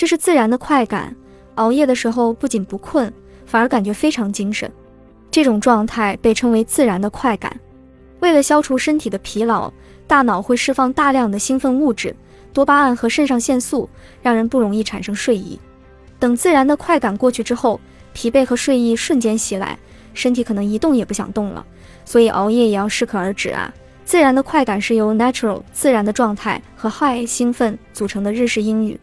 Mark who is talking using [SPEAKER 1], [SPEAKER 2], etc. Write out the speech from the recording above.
[SPEAKER 1] 这是自然的快感熬夜的时候不仅不困反而感觉非常精神。这种状态被称为自然的快感。为了消除身体的疲劳大脑会释放大量的兴奋物质多巴胺和肾上腺素让人不容易产生睡意。等自然的快感过去之后疲惫和睡意瞬间袭来身体可能一动也不想动了所以熬夜也要适可而止啊。自然的快感是由 natural 自然的状态和 high 兴奋组成的日式英语。